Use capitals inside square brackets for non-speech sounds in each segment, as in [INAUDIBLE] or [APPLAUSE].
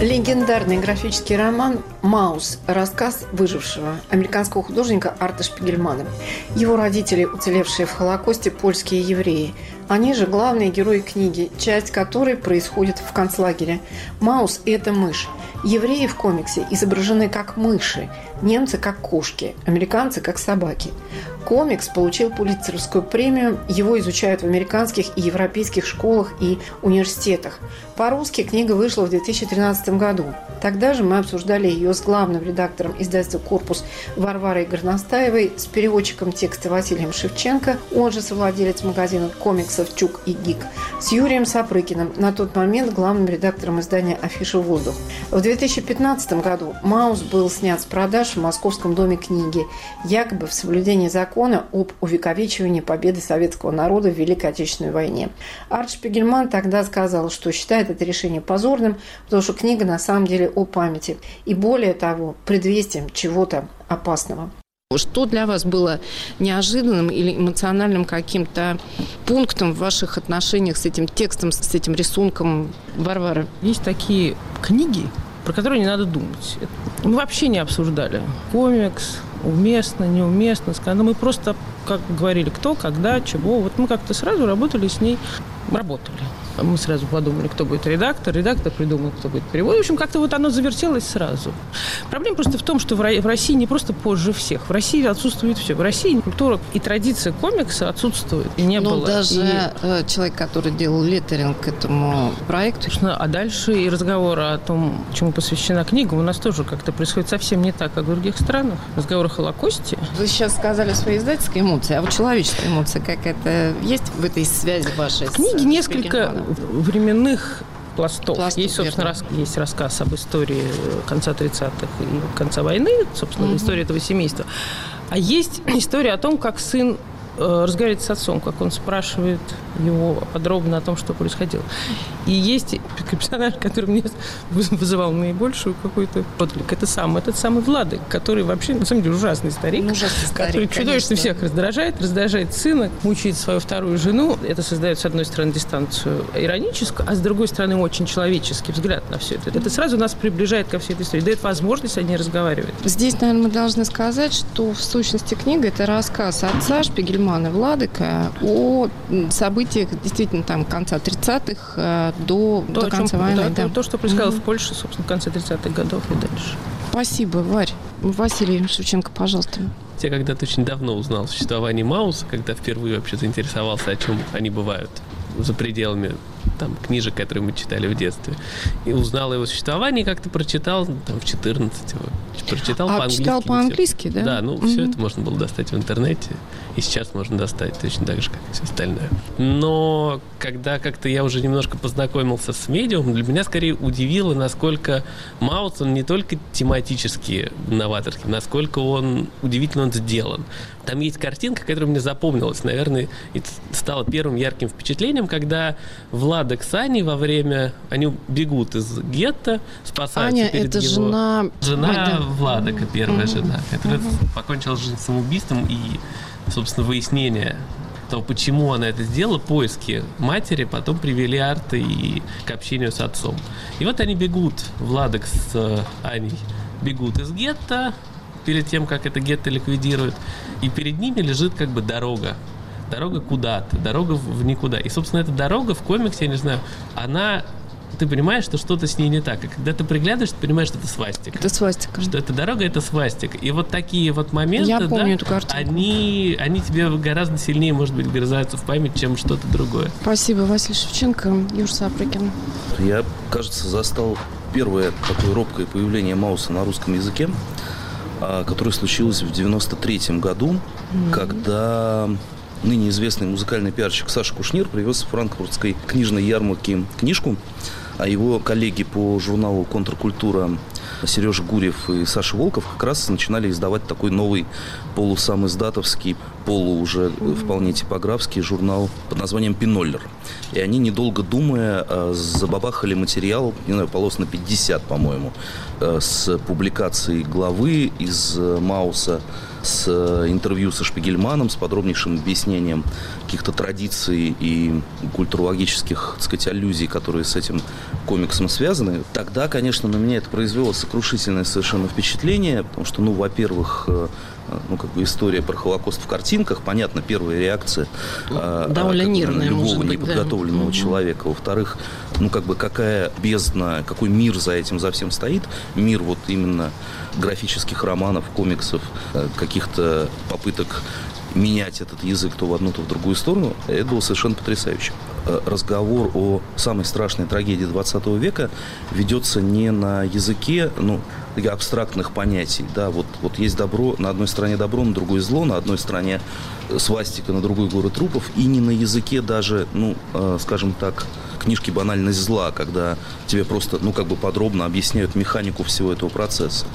Легендарный графический роман «Маус. Рассказ выжившего» американского художника Арта Шпигельмана. Его родители, уцелевшие в Холокосте, польские евреи. Они же главные герои книги, часть которой происходит в концлагере. Маус – это мышь. Евреи в комиксе изображены как мыши, немцы как кошки, американцы как собаки. Комикс получил Пулитцеровскую премию, его изучают в американских и европейских школах и университетах. По-русски книга вышла в 2013 году. Тогда же мы обсуждали ее с главным редактором издательства «Корпус» Варварой Горностаевой, с переводчиком текста Василием Шевченко, он же совладелец магазина комиксов «Чук и Гик», с Юрием Сапрыкиным, на тот момент главным редактором издания «Афиша воздух». В 2015 году «Маус» был снят с продаж в Московском доме книги, якобы в соблюдении закона об увековечивании победы советского народа в Великой Отечественной войне. Арт Шпигельман тогда сказал, что считает это решение позорным, потому что книга на самом деле о памяти. И более того, предвестием чего-то опасного. Что для вас было неожиданным или эмоциональным каким-то пунктом в ваших отношениях с этим текстом, с этим рисунком Варвары? Есть такие книги, про которые не надо думать. Мы вообще не обсуждали. Комикс, уместно, неуместно. Но мы просто, как говорили, кто, когда, чего. Вот мы как-то сразу работали с ней, работали. Мы сразу подумали, кто будет редактор. Редактор придумал, кто будет перевод. В общем, как-то вот оно завертелось сразу. Проблема просто в том, что в России не просто позже всех. В России отсутствует все. В России культура и традиция комикса отсутствует. И не Но было. даже и... Э, человек, который делал леттеринг к этому проекту. А дальше и разговор о том, чему посвящена книга, у нас тоже как-то происходит совсем не так, как в других странах. Разговор о Холокосте. Вы сейчас сказали свои издательские эмоции, а вот человеческая эмоция какая-то есть в этой связи вашей? В книге несколько временных пластов. пластов есть, собственно, рас, есть рассказ об истории конца 30-х и конца войны, собственно, угу. история этого семейства. А есть история о том, как сын Э, разговаривает с отцом, как он спрашивает его подробно о том, что происходило. И есть персонаж, который мне вызывал наибольшую какую-то отклик. Это сам, этот самый Владик, который вообще, на самом деле, ужасный старик, ну, ужасный старик который чудовищно всех раздражает, раздражает сына, мучает свою вторую жену. Это создает, с одной стороны, дистанцию ироническую, а с другой стороны, очень человеческий взгляд на все это. Это сразу нас приближает ко всей этой истории, дает возможность о ней разговаривать. Здесь, наверное, мы должны сказать, что в сущности книга – это рассказ отца Шпигельмана Владыка о событиях действительно там конца 30-х э, до, то, до конца чем, войны. Да, да. То, что происходило mm-hmm. в Польше, собственно, в конце 30-х годов и дальше. Спасибо, Варь. Василий Шевченко, пожалуйста. Я когда-то очень давно узнал о существовании Мауса, когда впервые вообще заинтересовался, о чем они бывают за пределами там, книжек, которые мы читали в детстве. И узнал его существовании, как-то прочитал там, в 14 его. Прочитал а, по-английски. читал по-английски, да? Да, ну mm-hmm. все это можно было достать в интернете. И сейчас можно достать точно так же, как и все остальное. Но когда как-то я уже немножко познакомился с медиумом, для меня скорее удивило, насколько Маус, он не только тематически новаторский, насколько он удивительно он сделан. Там есть картинка, которая мне запомнилась, наверное, и стала первым ярким впечатлением, когда Влада с Аней во время... Они бегут из гетто, спасаются Аня перед это его... жена... Жена Ой, да. Владыка, первая mm-hmm. жена, которая mm-hmm. покончила жизнь самоубийством и, собственно, выяснение то почему она это сделала, поиски матери потом привели Арта и к общению с отцом. И вот они бегут, Владок с э, Аней бегут из гетто, перед тем, как это гетто ликвидируют, и перед ними лежит как бы дорога. Дорога куда-то, дорога в никуда. И, собственно, эта дорога в комиксе, я не знаю, она ты понимаешь, что что-то с ней не так. И когда ты приглядываешь, ты понимаешь, что это свастика. Это свастика. Что эта дорога это свастика. И вот такие вот моменты, Я помню да, эту картинку. Они, они тебе гораздо сильнее, может быть, вгрызаются в память, чем что-то другое. Спасибо, Василий Шевченко, Юр Сапрыкин. Я, кажется, застал первое такое робкое появление Мауса на русском языке. А, которое случилось в 93 году, mm-hmm. когда ныне известный музыкальный пиарщик Саша Кушнир привез с франкфуртской книжной ярмарки книжку а его коллеги по журналу «Контркультура» Сережа Гурьев и Саша Волков как раз начинали издавать такой новый полусам издатовский, полу уже вполне типографский журнал под названием «Пиноллер». И они, недолго думая, э, забабахали материал, не знаю, полос на 50, по-моему, э, с публикацией главы из э, Мауса с интервью со Шпигельманом, с подробнейшим объяснением каких-то традиций и культурологических, так сказать, аллюзий, которые с этим комиксом связаны. Тогда, конечно, на меня это произвело сокрушительное совершенно впечатление, потому что, ну, во-первых, ну, как бы история про Холокост в картинках, понятно, первая реакция а, Довольно как, нервная, любого быть, неподготовленного да. человека. Во-вторых, ну, как бы какая бездна, какой мир за этим, за всем стоит. Мир вот именно графических романов, комиксов, э, каких-то попыток менять этот язык то в одну, то в другую сторону, это было совершенно потрясающе. Э, разговор о самой страшной трагедии 20 века ведется не на языке, ну, абстрактных понятий, да, вот, вот есть добро, на одной стороне добро, на другой зло, на одной стороне свастика, на другой горы трупов, и не на языке даже, ну, э, скажем так, книжки «Банальность зла», когда тебе просто, ну, как бы подробно объясняют механику всего этого процесса.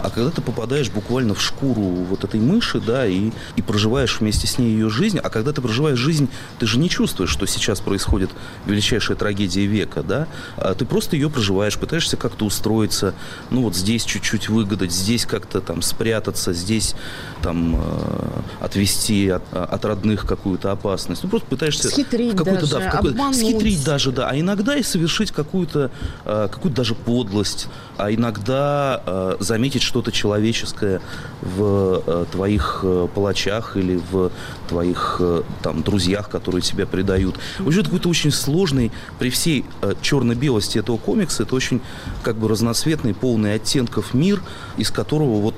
А когда ты попадаешь буквально в шкуру вот этой мыши, да, и, и проживаешь вместе с ней ее жизнь, а когда ты проживаешь жизнь, ты же не чувствуешь, что сейчас происходит величайшая трагедия века, да, а ты просто ее проживаешь, пытаешься как-то устроиться, ну, вот здесь чуть-чуть выгадать, здесь как-то там спрятаться, здесь там э, отвести от, от родных какую-то опасность. Ну, просто пытаешься... Схитрить в какую-то, даже, да, в какую-то, Схитрить даже, да. А иногда и совершить какую-то э, какую даже подлость, а иногда э, заметить что-то человеческое в э, твоих э, палачах или в твоих э, там друзьях, которые тебя предают. Это какой-то очень сложный, при всей э, черно-белости этого комикса, это очень как бы разноцветный, полный оттенков мир, из которого вот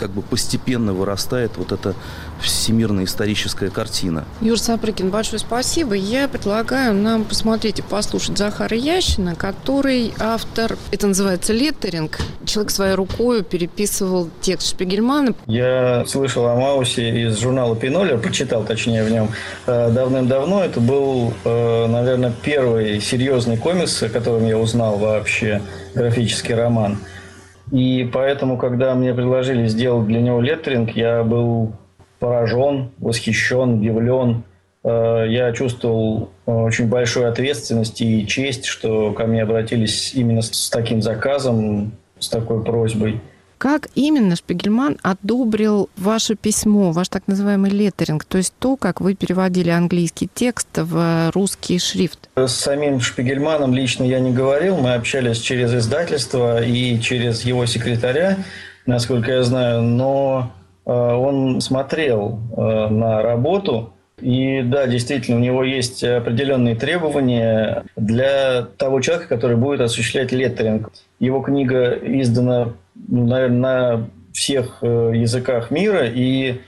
как бы постепенно вырастает вот эта всемирная историческая картина. Юр Сапрыкин, большое спасибо. Я предлагаю нам посмотреть и послушать Захара Ящина, который автор, это называется леттеринг. Человек своей рукой переписывал текст Шпигельмана. Я слышал о Маусе из журнала Пинолер, прочитал точнее в нем э, давным-давно. Это был, э, наверное, первый серьезный комикс, о котором я узнал вообще, графический роман. И поэтому, когда мне предложили сделать для него леттеринг, я был поражен, восхищен, удивлен. Э, я чувствовал э, очень большую ответственность и честь, что ко мне обратились именно с таким заказом, с такой просьбой. Как именно Шпигельман одобрил ваше письмо, ваш так называемый леттеринг, то есть то, как вы переводили английский текст в русский шрифт? С самим Шпигельманом лично я не говорил, мы общались через издательство и через его секретаря, насколько я знаю, но э, он смотрел э, на работу, и да, действительно, у него есть определенные требования для того человека, который будет осуществлять леттеринг. Его книга издана наверное, на всех э, языках мира, и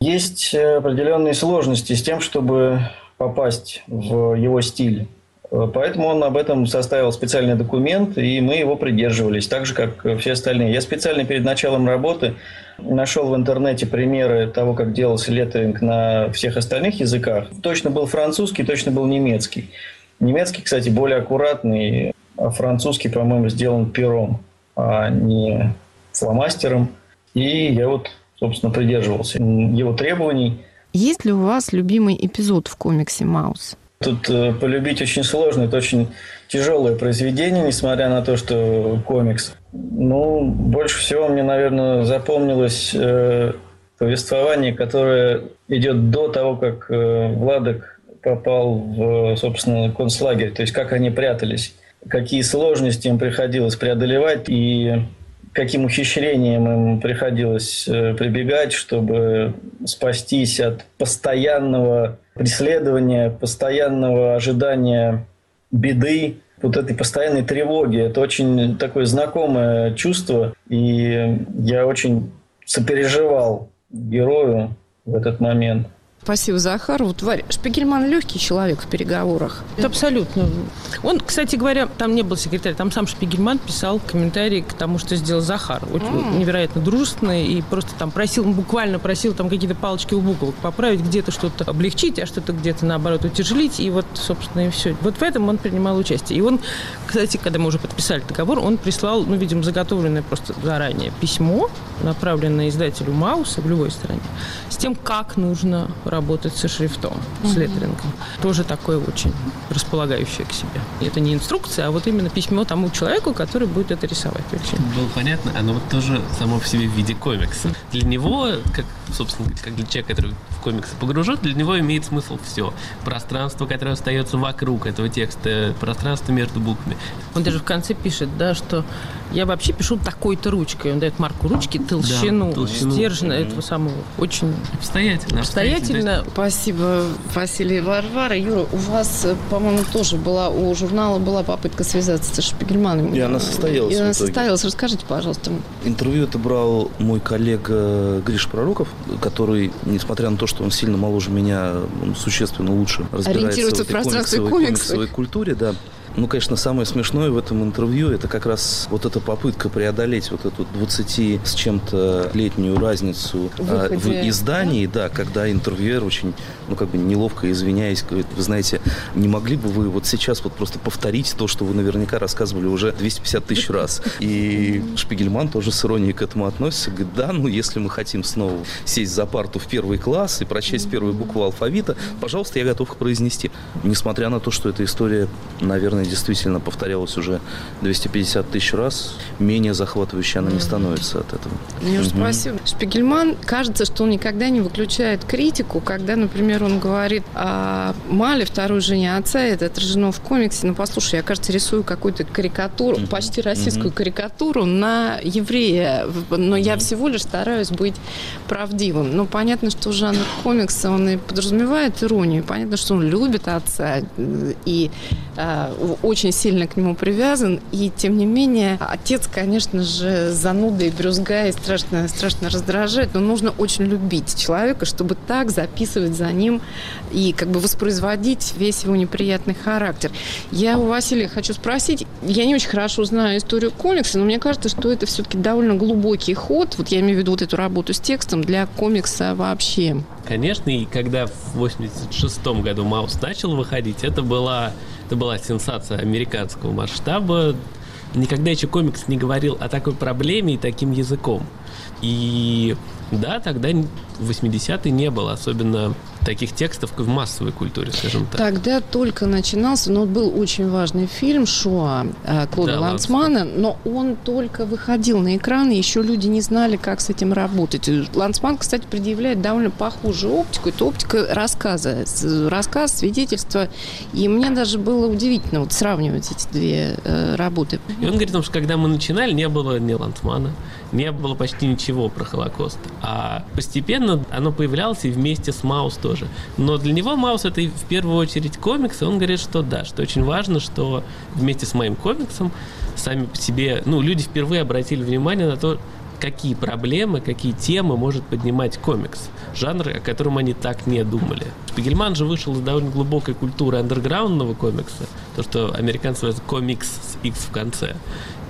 есть определенные сложности с тем, чтобы попасть в его стиль. Э, поэтому он об этом составил специальный документ, и мы его придерживались, так же, как все остальные. Я специально перед началом работы нашел в интернете примеры того, как делался леттеринг на всех остальных языках. Точно был французский, точно был немецкий. Немецкий, кстати, более аккуратный, а французский, по-моему, сделан пером а не фломастером. И я вот, собственно, придерживался его требований. Есть ли у вас любимый эпизод в комиксе «Маус»? Тут э, полюбить очень сложно, это очень тяжелое произведение, несмотря на то, что комикс. Ну, больше всего мне, наверное, запомнилось э, повествование, которое идет до того, как э, Владок попал в, собственно, концлагерь, то есть как они прятались какие сложности им приходилось преодолевать и каким ухищрениям им приходилось э, прибегать, чтобы спастись от постоянного преследования, постоянного ожидания беды, вот этой постоянной тревоги. Это очень такое знакомое чувство, и я очень сопереживал герою в этот момент. Спасибо, Захар. Вот Варя, Шпигельман легкий человек в переговорах. Это абсолютно. Он, кстати говоря, там не был секретарь, там сам Шпигельман писал комментарии к тому, что сделал Захар. Очень mm. невероятно дружественный и просто там просил, буквально просил там какие-то палочки у буквок поправить, где-то что-то облегчить, а что-то где-то наоборот утяжелить. И вот, собственно, и все. Вот в этом он принимал участие. И он, кстати, когда мы уже подписали договор, он прислал, ну, видимо, заготовленное просто заранее письмо, направленное издателю Мауса в любой стране, с тем, как нужно работать со шрифтом, с леттерингом. Тоже такое очень располагающее к себе. Это не инструкция, а вот именно письмо тому человеку, который будет это рисовать. Очень. Было понятно, оно вот тоже само в себе в виде комикса. Для него, как, собственно, как для человека, который в комиксы погружен, для него имеет смысл все. Пространство, которое остается вокруг этого текста, пространство между буквами. Он даже в конце пишет, да, что я вообще пишу такой-то ручкой. Он дает марку ручки, толщину, да, толщину стержня mm-hmm. этого самого. Очень обстоятельно. Обстоятельно. Спасибо, Василий Варвара. Юра, у вас, по-моему, тоже была, у журнала была попытка связаться с Шпигельманом. И она состоялась. И она состоялась. Расскажите, пожалуйста. Интервью это брал мой коллега Гриш Пророков, который, несмотря на то, что он сильно моложе меня, он существенно лучше разбирается в, в пространстве комиксовой культуре, да. Ну, конечно, самое смешное в этом интервью это как раз вот эта попытка преодолеть вот эту 20 с чем-то летнюю разницу Выходе, в издании, да? да, когда интервьюер очень, ну, как бы неловко извиняясь, говорит, вы знаете, не могли бы вы вот сейчас вот просто повторить то, что вы наверняка рассказывали уже 250 тысяч раз. И Шпигельман тоже с иронией к этому относится, говорит, да, ну, если мы хотим снова сесть за парту в первый класс и прочесть первую букву алфавита, пожалуйста, я готов произнести. Несмотря на то, что эта история, наверное, действительно повторялась уже 250 тысяч раз, менее захватывающей она не становится от этого. Мне угу. спасибо. Шпигельман, кажется, что он никогда не выключает критику, когда, например, он говорит о Мале, второй жене отца, это отражено в комиксе. Ну, послушай, я, кажется, рисую какую-то карикатуру, угу. почти российскую угу. карикатуру на еврея, но я всего лишь стараюсь быть правдивым. Но понятно, что жанр комикса, он и подразумевает иронию. Понятно, что он любит отца и а, очень сильно к нему привязан, и тем не менее отец, конечно же, зануда и брюзга, и страшно, страшно раздражает, но нужно очень любить человека, чтобы так записывать за ним и как бы воспроизводить весь его неприятный характер. Я у Василия хочу спросить, я не очень хорошо знаю историю комикса, но мне кажется, что это все-таки довольно глубокий ход, вот я имею в виду вот эту работу с текстом для комикса вообще. Конечно, и когда в 86 году Маус начал выходить, это была это была сенсация американского масштаба. Никогда еще комикс не говорил о такой проблеме и таким языком. И да, тогда в 80-е не было, особенно таких текстов в массовой культуре, скажем так. Тогда только начинался, но был очень важный фильм «Шоа» э, Клода да, Лансмана, но он только выходил на экран, и еще люди не знали, как с этим работать. Лансман, кстати, предъявляет довольно похожую оптику. Это оптика рассказа. Рассказ, свидетельство. И мне даже было удивительно вот сравнивать эти две э, работы. И он говорит, что когда мы начинали, не было ни Лансмана, не было почти ничего про Холокост. А постепенно оно появлялось и вместе с Маус тоже. Но для него Маус это в первую очередь комикс, и он говорит, что да, что очень важно, что вместе с моим комиксом сами по себе, ну, люди впервые обратили внимание на то, какие проблемы, какие темы может поднимать комикс. Жанр, о котором они так не думали. Шпигельман же вышел из довольно глубокой культуры андерграундного комикса, то, что американцы называют комикс с X в конце.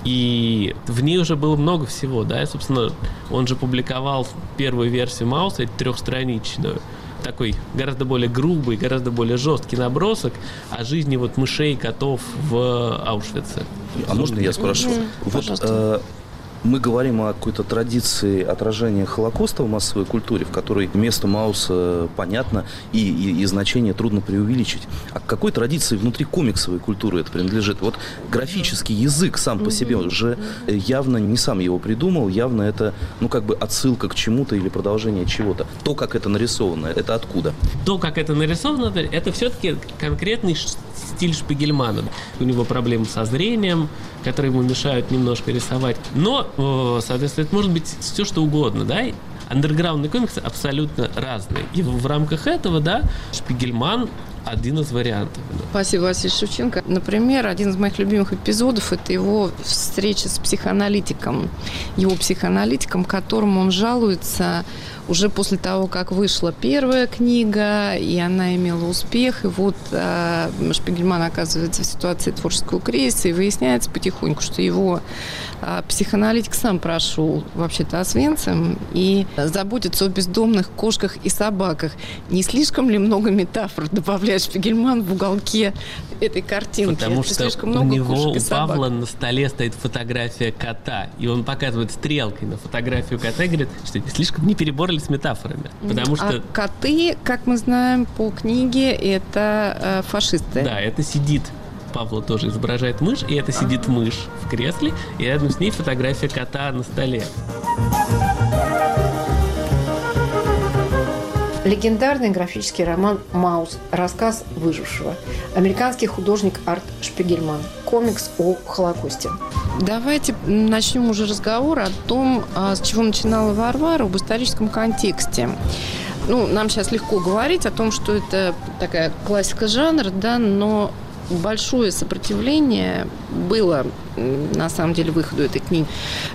И в ней уже было много всего, да, и, собственно, он же публиковал первую версию Мауса, трехстраничную, такой гораздо более грубый, гораздо более жесткий набросок о жизни вот мышей и котов в Аушвице. А можно я спрошу? Mm, вот э, мы говорим о какой-то традиции отражения Холокоста в массовой культуре, в которой место Мауса понятно и, и, и значение трудно преувеличить. А к какой традиции внутри комиксовой культуры это принадлежит? Вот графический язык сам по себе уже явно не сам его придумал, явно это, ну, как бы отсылка к чему-то или продолжение чего-то. То, как это нарисовано, это откуда? То, как это нарисовано, это все-таки конкретный стиль Шпигельмана. У него проблемы со зрением, которые ему мешают немножко рисовать. Но, э, соответственно, это может быть все что угодно, да? Андерграундные комиксы абсолютно разные. И в рамках этого, да, Шпигельман один из вариантов. Спасибо, Василий Шевченко. Например, один из моих любимых эпизодов – это его встреча с психоаналитиком. Его психоаналитиком, которому он жалуется уже после того, как вышла первая книга, и она имела успех, и вот э, Шпигельман оказывается в ситуации творческого кризиса, и выясняется потихоньку, что его э, психоаналитик сам прошел вообще-то Освенцем и заботится о бездомных кошках и собаках. Не слишком ли много метафор добавляет Шпигельман в уголке [LAUGHS] этой картинки? Потому что слишком много у него у Павла на столе стоит фотография кота, и он показывает стрелкой на фотографию кота и говорит, что слишком не переборли с метафорами. Потому что... А коты, как мы знаем по книге, это э, фашисты. Да, это сидит Павла тоже изображает мышь, и это сидит мышь в кресле, и рядом с ней фотография кота на столе. Легендарный графический роман «Маус. Рассказ выжившего». Американский художник Арт Шпигельман. Комикс о Холокосте. Давайте начнем уже разговор о том, а, с чего начинала Варвара, об историческом контексте. Ну, нам сейчас легко говорить о том, что это такая классика жанра, да, но большое сопротивление было на самом деле выходу этой книги.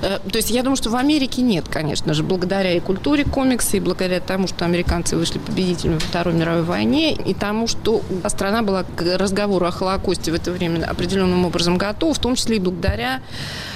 Э, то есть я думаю, что в Америке нет, конечно же, благодаря и культуре комикса, и благодаря тому, что американцы вышли победителями во Второй мировой войне, и тому, что страна была к разговору о Холокосте в это время определенным образом готова, в том числе и благодаря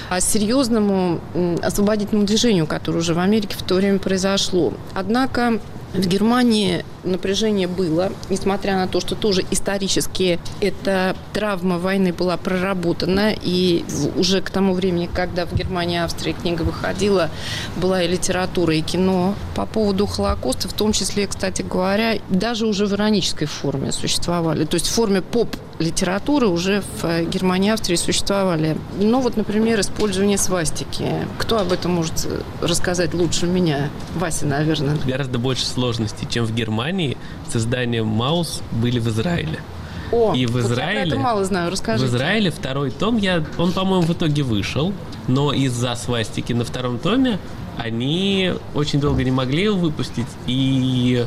а, серьезному освободительному движению, которое уже в Америке в то время произошло. Однако в Германии напряжение было, несмотря на то, что тоже исторически эта травма войны была проработана, и уже к тому времени, когда в Германии и Австрии книга выходила, была и литература, и кино по поводу Холокоста, в том числе, кстати говоря, даже уже в иронической форме существовали, то есть в форме поп-литературы уже в Германии и Австрии существовали. Ну вот, например, использование свастики. Кто об этом может рассказать лучше меня? Вася, наверное. Гораздо больше сложностей, чем в Германии Германии с изданием «Маус» были в Израиле. О, и в Израиле, вот я мало знаю, расскажите. В Израиле второй том, я, он, по-моему, в итоге вышел, но из-за свастики на втором томе они очень долго не могли его выпустить, и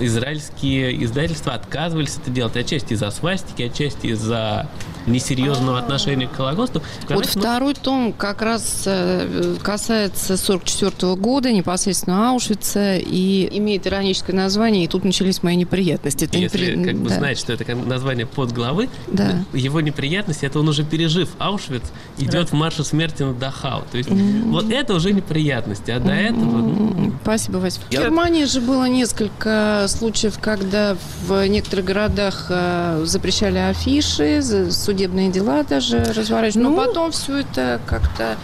израильские издательства отказывались это делать, отчасти из-за свастики, отчасти из-за несерьезного отношения к Холокосту. Вот второй том как раз э, касается 44 года, непосредственно Аушвица, и имеет ироническое название, и тут начались мои неприятности. Это Если непри... как бы да. знать, что это название подглавы, да. его неприятности, это он уже пережив Аушвиц, идет да. в марше смерти на Дахау. То есть mm-hmm. вот это уже неприятности, а до mm-hmm. этого... Ну... Спасибо, Вася. В Германии же было несколько случаев, когда в некоторых городах э, запрещали афиши, судебные дела даже разворачивались. Ну, но потом все это как-то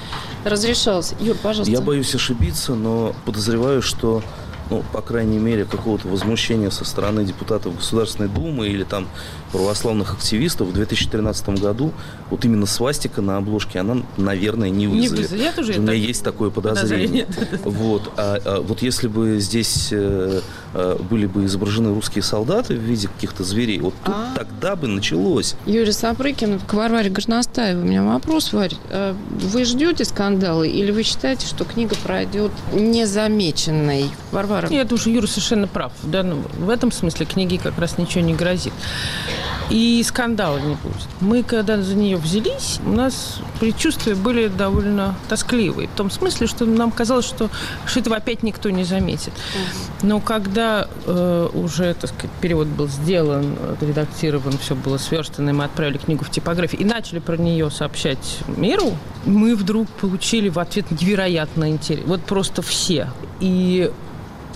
разрешалось. Юр, пожалуйста. Я боюсь ошибиться, но подозреваю, что ну, по крайней мере, какого-то возмущения со стороны депутатов Государственной Думы или там православных активистов в 2013 году вот именно свастика на обложке, она, наверное, не вызовет. Не вызовет уже У меня есть такое подозрение. подозрение. Вот, а, а вот если бы здесь э, э, были бы изображены русские солдаты в виде каких-то зверей, вот тут а? тогда бы началось. Юрий Сапрыкин к Варваре Горностаевой. У меня вопрос, Варь. Э, вы ждете скандалы или вы считаете, что книга пройдет незамеченной? Варвара Варвара. Нет, уже Юра совершенно прав. Да, ну, в этом смысле книге как раз ничего не грозит. И скандала не будет. Мы, когда за нее взялись, у нас предчувствия были довольно тоскливые. В том смысле, что нам казалось, что, что этого опять никто не заметит. Но когда э, уже, так сказать, перевод был сделан, редактирован, все было сверстано, и мы отправили книгу в типографию и начали про нее сообщать миру, мы вдруг получили в ответ невероятно интерес. Вот просто все. И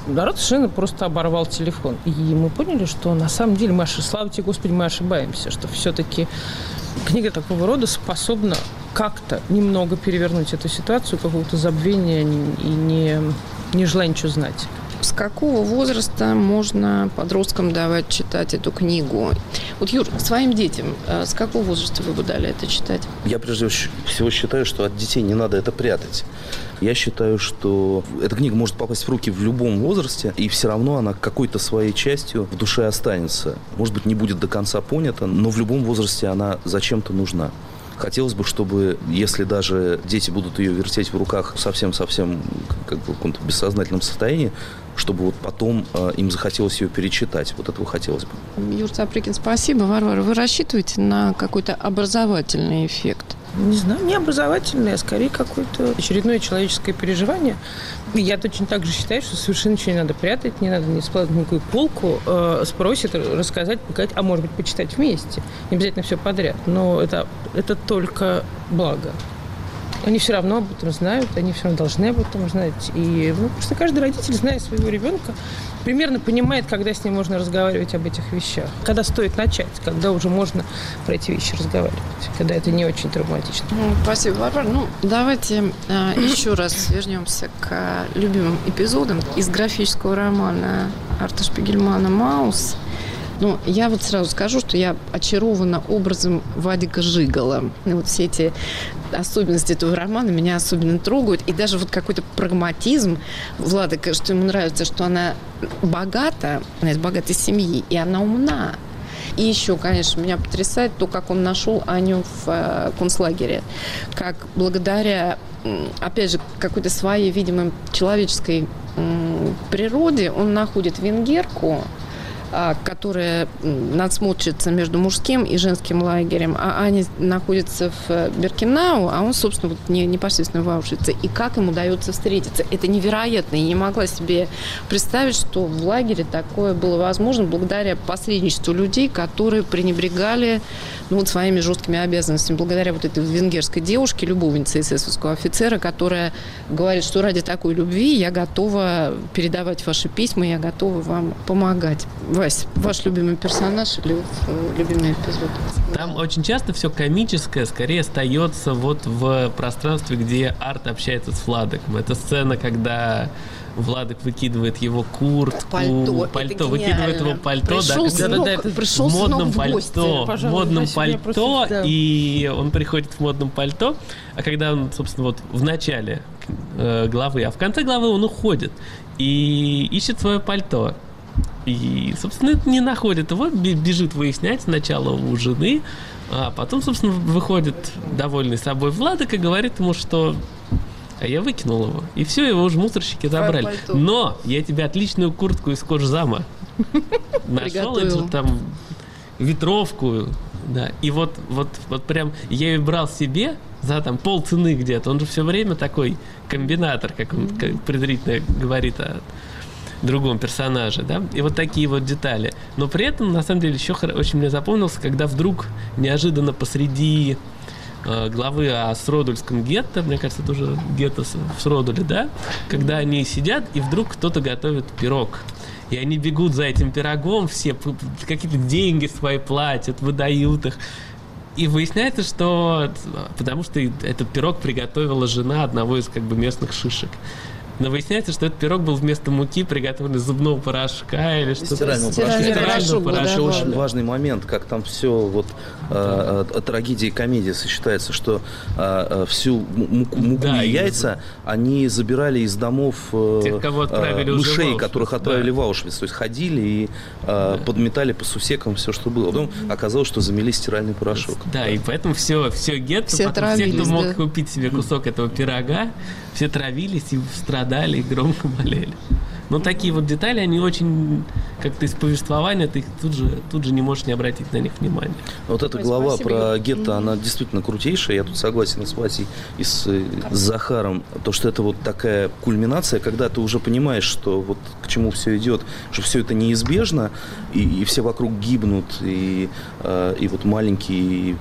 народ совершенно просто оборвал телефон. И мы поняли, что на самом деле мы, слава тебе, Господи, мы ошибаемся, что все-таки книга такого рода способна как-то немного перевернуть эту ситуацию, какого-то забвения и не, не желания ничего знать. С какого возраста можно подросткам давать читать эту книгу? Вот, Юр, своим детям э, с какого возраста вы бы дали это читать? Я прежде всего считаю, что от детей не надо это прятать. Я считаю, что эта книга может попасть в руки в любом возрасте, и все равно она какой-то своей частью в душе останется. Может быть, не будет до конца понята, но в любом возрасте она зачем-то нужна. Хотелось бы, чтобы, если даже дети будут ее вертеть в руках совсем-совсем как в каком-то бессознательном состоянии, чтобы вот потом э, им захотелось ее перечитать. Вот этого хотелось бы. Юр Цаприкин, спасибо. Варвара, вы рассчитываете на какой-то образовательный эффект? Не знаю, не образовательный, а скорее какое-то очередное человеческое переживание. Я точно так же считаю, что совершенно ничего не надо прятать, не надо не складывать никакую полку. Э, спросит рассказать, показать, а может быть, почитать вместе. Не обязательно все подряд. Но это, это только благо. Они все равно об этом знают, они все равно должны об этом знать. И ну, просто каждый родитель, зная своего ребенка, примерно понимает, когда с ним можно разговаривать об этих вещах. Когда стоит начать, когда уже можно про эти вещи разговаривать, когда это не очень травматично. Ну, спасибо, Варвара. Ну, давайте а, еще раз вернемся к любимым эпизодам из графического романа Арта Шпигельмана «Маус». Ну, я вот сразу скажу, что я очарована образом Вадика Жигала. И вот все эти особенности этого романа меня особенно трогают. И даже вот какой-то прагматизм Влада, что ему нравится, что она богата, она из богатой семьи, и она умна. И еще, конечно, меня потрясает то, как он нашел Аню в э, концлагере. Как благодаря, опять же, какой-то своей, видимо, человеческой природе он находит венгерку, которая надсмотрится между мужским и женским лагерем, а Аня находится в э, Беркинау, а он, собственно, вот не, непосредственно в Аушвице. И как им удается встретиться? Это невероятно. Я не могла себе представить, что в лагере такое было возможно благодаря посредничеству людей, которые пренебрегали ну, вот своими жесткими обязанностями, благодаря вот этой венгерской девушке, любовнице эсэсовского офицера, которая говорит, что ради такой любви я готова передавать ваши письма, я готова вам помогать. Вась, ваш любимый персонаж или э, любимый эпизод? Там очень часто все комическое скорее остается вот в пространстве, где арт общается с Владыком. Это сцена, когда Владок выкидывает его куртку, пальто, пальто выкидывает его пальто, пришел да, сынок, да, да, пришел в модном в пальто, в модном пальто, просто, да. и он приходит в модном пальто, а когда он, собственно, вот в начале э, главы, а в конце главы он уходит и ищет свое пальто. И, собственно, не находит его, бежит выяснять сначала у жены, а потом, собственно, выходит довольный собой Владок и говорит ему, что а я выкинул его. И все, его уже мусорщики забрали. Но я тебе отличную куртку из кожзама [LAUGHS] нашел, эту там ветровку, да. И вот, вот, вот прям я ее брал себе за там пол цены где-то. Он же все время такой комбинатор, как он как предварительно говорит о другом персонаже, да, и вот такие вот детали. Но при этом, на самом деле, еще очень мне запомнился, когда вдруг неожиданно посреди э, главы о Сродульском гетто, мне кажется, это уже гетто в Сродуле, да, когда они сидят, и вдруг кто-то готовит пирог. И они бегут за этим пирогом, все какие-то деньги свои платят, выдают их. И выясняется, что потому что этот пирог приготовила жена одного из как бы местных шишек. Но выясняется, что этот пирог был вместо муки приготовлен из зубного порошка или что-то. Стирального порошка. Стирального порошка. Еще очень важный момент, как там все вот э, э, трагедия и комедия сочетается, что э, всю муку, муку да, и яйца они забирали из домов э, Тех, кого отправили э, мышей, которых отправили да. в Аушвиц. То есть ходили и э, да. подметали по сусекам все, что было. Потом оказалось, что замели стиральный порошок. Да, и поэтому все, все гетто, все, потом все, кто мог да. купить себе кусок этого пирога, все травились и страдали, и громко болели. Но такие вот детали, они очень как-то из повествования, ты их тут же, тут же не можешь не обратить на них внимания. Вот эта глава Спасибо. про гетто, она действительно крутейшая. Я тут согласен с Васей и с, с Захаром. То, что это вот такая кульминация, когда ты уже понимаешь, что вот к чему все идет, что все это неизбежно, и, и все вокруг гибнут, и, э, и вот маленький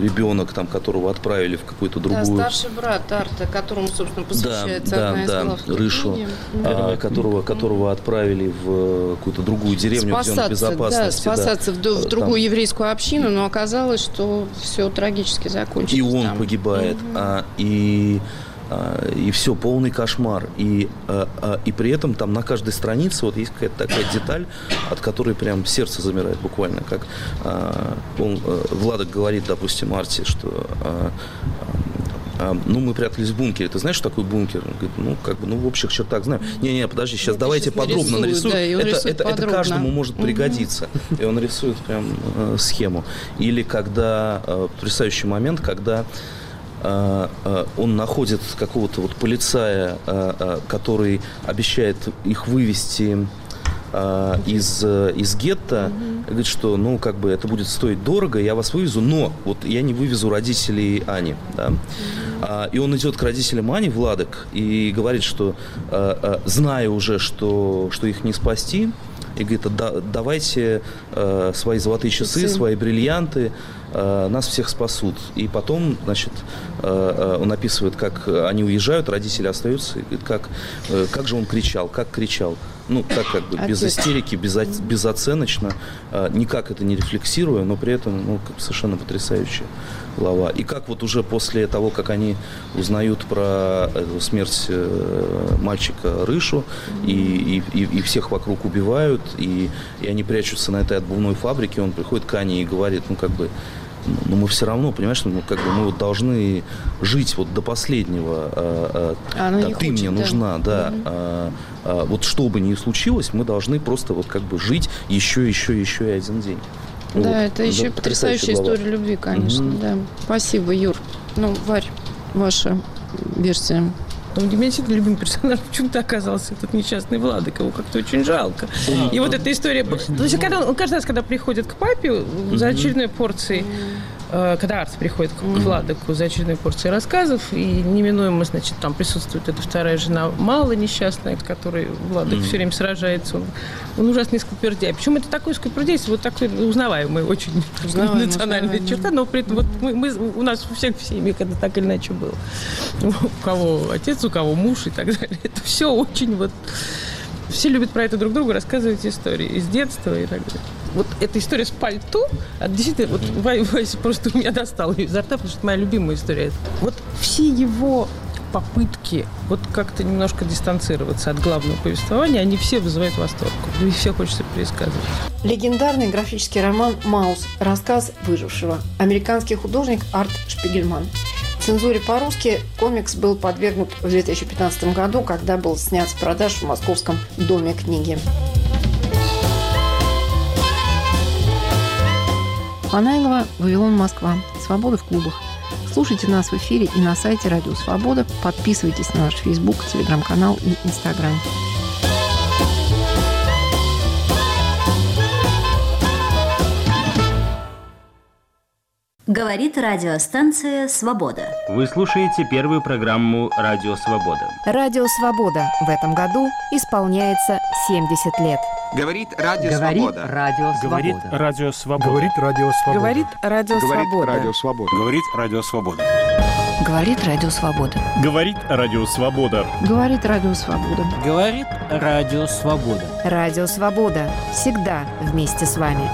ребенок, там, которого отправили в какую-то другую... Да, старший брат Арта, которому, собственно, посвящается да, одна да, из да, Рышу, а, которого, которого отправили в какую-то другую деревню, спасаться, где он в безопасности. Да, спасаться да, в, в другую там. еврейскую общину, но оказалось, что все трагически закончилось. И он там. погибает, угу. а, и а, и все, полный кошмар. И, а, и при этом там на каждой странице вот есть какая-то такая деталь, от которой прям сердце замирает буквально. Как он, э, Владок говорит, допустим, Арти, что а, ну, мы прятались в бункере. Ты знаешь, что такое бункер? Он говорит, ну, как бы, ну, в общих чертах знаю. Не-не, подожди, сейчас ну, давайте подробно нарисуем. Да, это, это, это каждому может угу. пригодиться. И он рисует прям э, схему. Или когда, э, потрясающий момент, когда он находит какого-то вот полицая, который обещает их вывести из, из гетто, угу. говорит, что, ну, как бы это будет стоить дорого, я вас вывезу, но вот я не вывезу родителей Ани, да. Угу. И он идет к родителям Ани, Владок, и говорит, что, зная уже, что, что их не спасти, и говорит, да, давайте э, свои золотые часы, Сын. свои бриллианты, э, нас всех спасут. И потом, значит, э, он описывает, как они уезжают, родители остаются, и говорит, как, э, как же он кричал, как кричал. Ну, так как бы, без истерики, без, безоценочно, э, никак это не рефлексируя, но при этом, ну, как совершенно потрясающе глава. И как вот уже после того, как они узнают про смерть э, мальчика Рышу, и, и, и всех вокруг убивают, и, и они прячутся на этой отбувной фабрике, он приходит к Ане и говорит, ну как бы, но мы все равно, понимаешь, ну, как бы мы вот должны жить вот до последнего. А, а, да, ты хочет, мне да. нужна, да. Угу. А, а, вот что бы ни случилось, мы должны просто вот как бы жить еще, еще, еще и один день. Да, вот. это еще да, потрясающая глава. история любви, конечно, угу. да. Спасибо, Юр. Ну, Варь, ваша версия. Но для меня действительно любимый персонаж почему-то оказался этот несчастный Владык. Его как-то очень жалко. И вот эта история... То есть когда он, каждый раз, когда приходит к папе за очередной порцией когда Арт приходит к Владыку за очередной порцией рассказов, и неминуемо, значит, там присутствует эта вторая жена Мала несчастная, с которой Владык mm-hmm. все время сражается. Он, он ужасный скупердяй. Причем это такой скупердяй, вот такой узнаваемый, очень узнаваемый, национальная черта, но при этом вот мы, мы, у нас у всех в семье когда так или иначе было. У кого отец, у кого муж и так далее. Это все очень вот... Все любят про это друг другу рассказывать истории из детства и так далее вот эта история с пальто, а действительно, вот [LAUGHS] Вася просто у меня достал ее изо рта, потому что это моя любимая история. Вот все его попытки вот как-то немножко дистанцироваться от главного повествования, они все вызывают восторг. И все хочется пересказывать. Легендарный графический роман «Маус. Рассказ выжившего». Американский художник Арт Шпигельман. Цензуре по-русски комикс был подвергнут в 2015 году, когда был снят с продаж в Московском доме книги. Панайлова, Вавилон, Москва. Свобода в клубах. Слушайте нас в эфире и на сайте Радио Свобода. Подписывайтесь на наш Фейсбук, Телеграм-канал и Инстаграм. Говорит радиостанция «Свобода». Вы слушаете первую программу «Радио Свобода». «Радио Свобода» в этом году исполняется 70 лет. Говорит Радио Говорит Свобода. Радио Говорит Радио Свобода. Говорит Радио Свобода. Говорит Радио Свобода. Говорит Радио Свобода. Говорит Радио Свобода. Говорит Радио Свобода. Говорит Радио Свобода. Говорит Радио Свобода. Радио Свобода. Всегда вместе с вами.